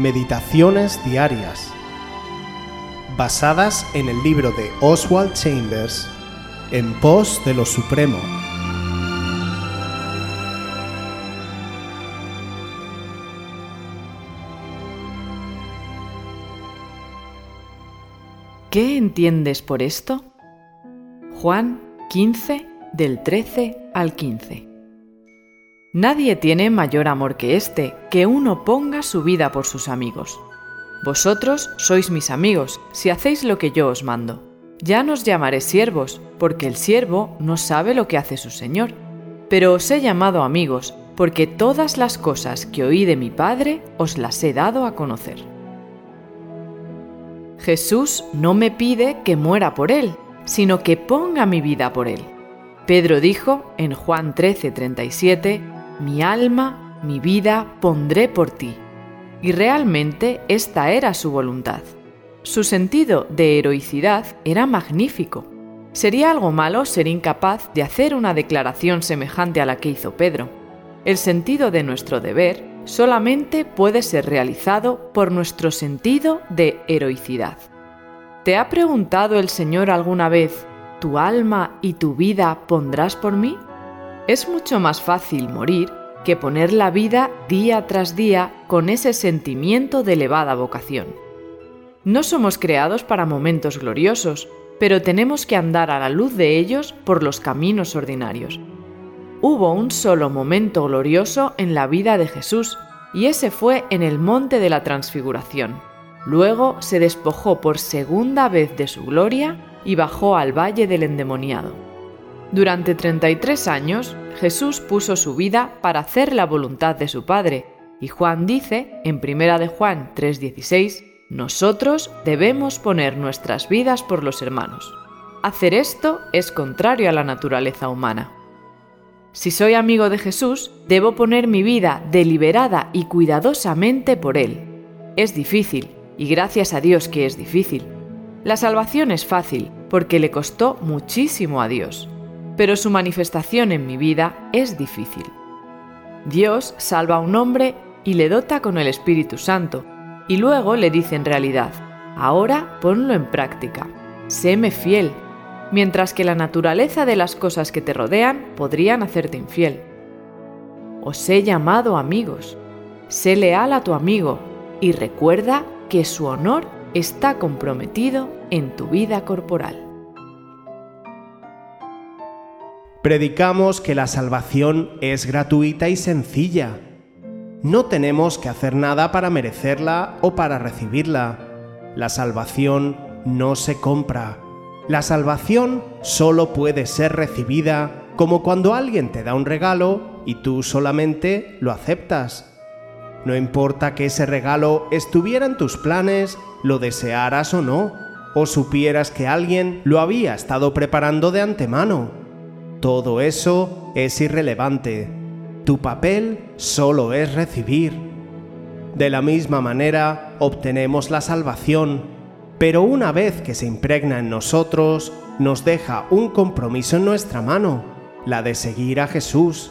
Meditaciones Diarias, basadas en el libro de Oswald Chambers, En pos de lo Supremo. ¿Qué entiendes por esto? Juan 15 del 13 al 15. Nadie tiene mayor amor que este, que uno ponga su vida por sus amigos. Vosotros sois mis amigos, si hacéis lo que yo os mando. Ya nos llamaré siervos, porque el siervo no sabe lo que hace su Señor. Pero os he llamado amigos, porque todas las cosas que oí de mi Padre os las he dado a conocer. Jesús no me pide que muera por Él, sino que ponga mi vida por Él. Pedro dijo en Juan 13:37, Mi alma, mi vida pondré por ti. Y realmente esta era su voluntad. Su sentido de heroicidad era magnífico. Sería algo malo ser incapaz de hacer una declaración semejante a la que hizo Pedro. El sentido de nuestro deber solamente puede ser realizado por nuestro sentido de heroicidad. ¿Te ha preguntado el Señor alguna vez, ¿tu alma y tu vida pondrás por mí? Es mucho más fácil morir que poner la vida día tras día con ese sentimiento de elevada vocación. No somos creados para momentos gloriosos, pero tenemos que andar a la luz de ellos por los caminos ordinarios. Hubo un solo momento glorioso en la vida de Jesús, y ese fue en el monte de la transfiguración. Luego se despojó por segunda vez de su gloria y bajó al valle del endemoniado. Durante 33 años, Jesús puso su vida para hacer la voluntad de su Padre, y Juan dice, en 1 de Juan 3:16, nosotros debemos poner nuestras vidas por los hermanos. Hacer esto es contrario a la naturaleza humana. Si soy amigo de Jesús, debo poner mi vida deliberada y cuidadosamente por Él. Es difícil, y gracias a Dios que es difícil. La salvación es fácil, porque le costó muchísimo a Dios, pero su manifestación en mi vida es difícil. Dios salva a un hombre y le dota con el Espíritu Santo, y luego le dice en realidad, ahora ponlo en práctica, séme fiel, mientras que la naturaleza de las cosas que te rodean podrían hacerte infiel. Os he llamado amigos. Sé leal a tu amigo y recuerda que su honor está comprometido en tu vida corporal. Predicamos que la salvación es gratuita y sencilla. No tenemos que hacer nada para merecerla o para recibirla. La salvación no se compra la salvación solo puede ser recibida como cuando alguien te da un regalo y tú solamente lo aceptas. No importa que ese regalo estuviera en tus planes, lo desearas o no, o supieras que alguien lo había estado preparando de antemano. Todo eso es irrelevante. Tu papel solo es recibir. De la misma manera, obtenemos la salvación pero una vez que se impregna en nosotros, nos deja un compromiso en nuestra mano, la de seguir a Jesús.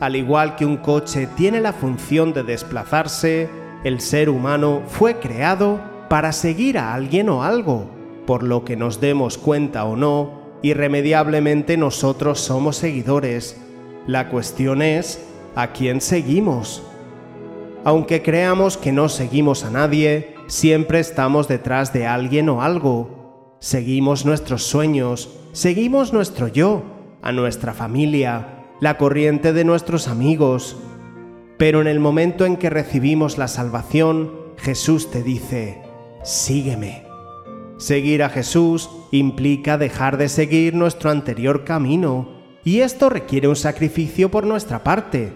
Al igual que un coche tiene la función de desplazarse, el ser humano fue creado para seguir a alguien o algo, por lo que nos demos cuenta o no, irremediablemente nosotros somos seguidores. La cuestión es, ¿a quién seguimos? Aunque creamos que no seguimos a nadie, siempre estamos detrás de alguien o algo. Seguimos nuestros sueños, seguimos nuestro yo, a nuestra familia, la corriente de nuestros amigos. Pero en el momento en que recibimos la salvación, Jesús te dice, sígueme. Seguir a Jesús implica dejar de seguir nuestro anterior camino, y esto requiere un sacrificio por nuestra parte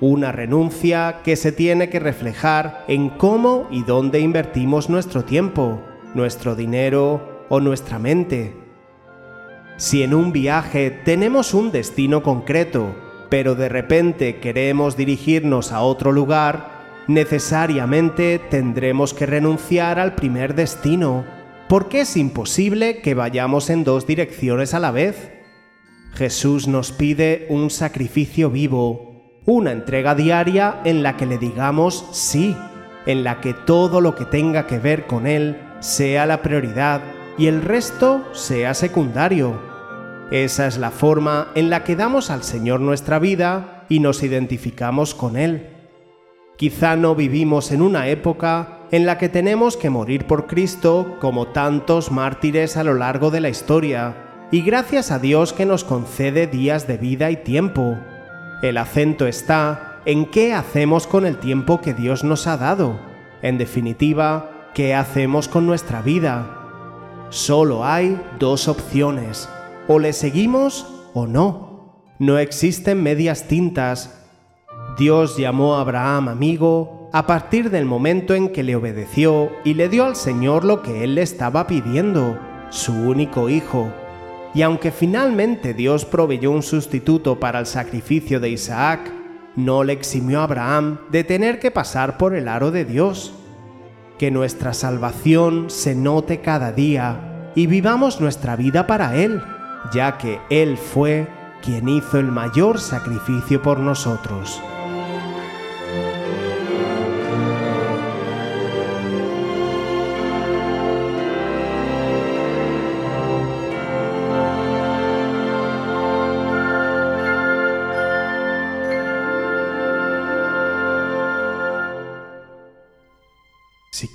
una renuncia que se tiene que reflejar en cómo y dónde invertimos nuestro tiempo, nuestro dinero o nuestra mente. Si en un viaje tenemos un destino concreto, pero de repente queremos dirigirnos a otro lugar, necesariamente tendremos que renunciar al primer destino, porque es imposible que vayamos en dos direcciones a la vez. Jesús nos pide un sacrificio vivo, una entrega diaria en la que le digamos sí, en la que todo lo que tenga que ver con Él sea la prioridad y el resto sea secundario. Esa es la forma en la que damos al Señor nuestra vida y nos identificamos con Él. Quizá no vivimos en una época en la que tenemos que morir por Cristo como tantos mártires a lo largo de la historia, y gracias a Dios que nos concede días de vida y tiempo. El acento está en qué hacemos con el tiempo que Dios nos ha dado. En definitiva, qué hacemos con nuestra vida. Solo hay dos opciones, o le seguimos o no. No existen medias tintas. Dios llamó a Abraham amigo a partir del momento en que le obedeció y le dio al Señor lo que él le estaba pidiendo, su único hijo. Y aunque finalmente Dios proveyó un sustituto para el sacrificio de Isaac, no le eximió a Abraham de tener que pasar por el aro de Dios. Que nuestra salvación se note cada día y vivamos nuestra vida para Él, ya que Él fue quien hizo el mayor sacrificio por nosotros.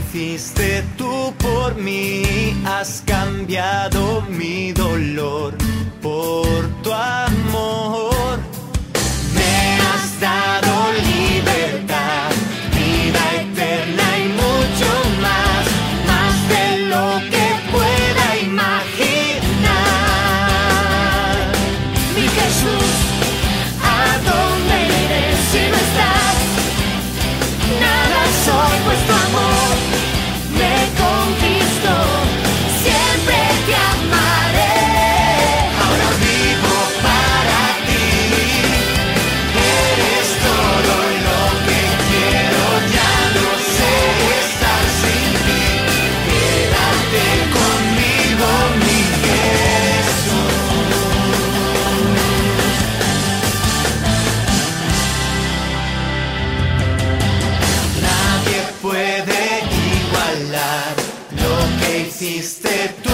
hiciste tú por mí, has cambiado mi dolor por tu amor. Me has dado que hiciste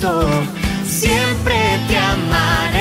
Siempre te amaré.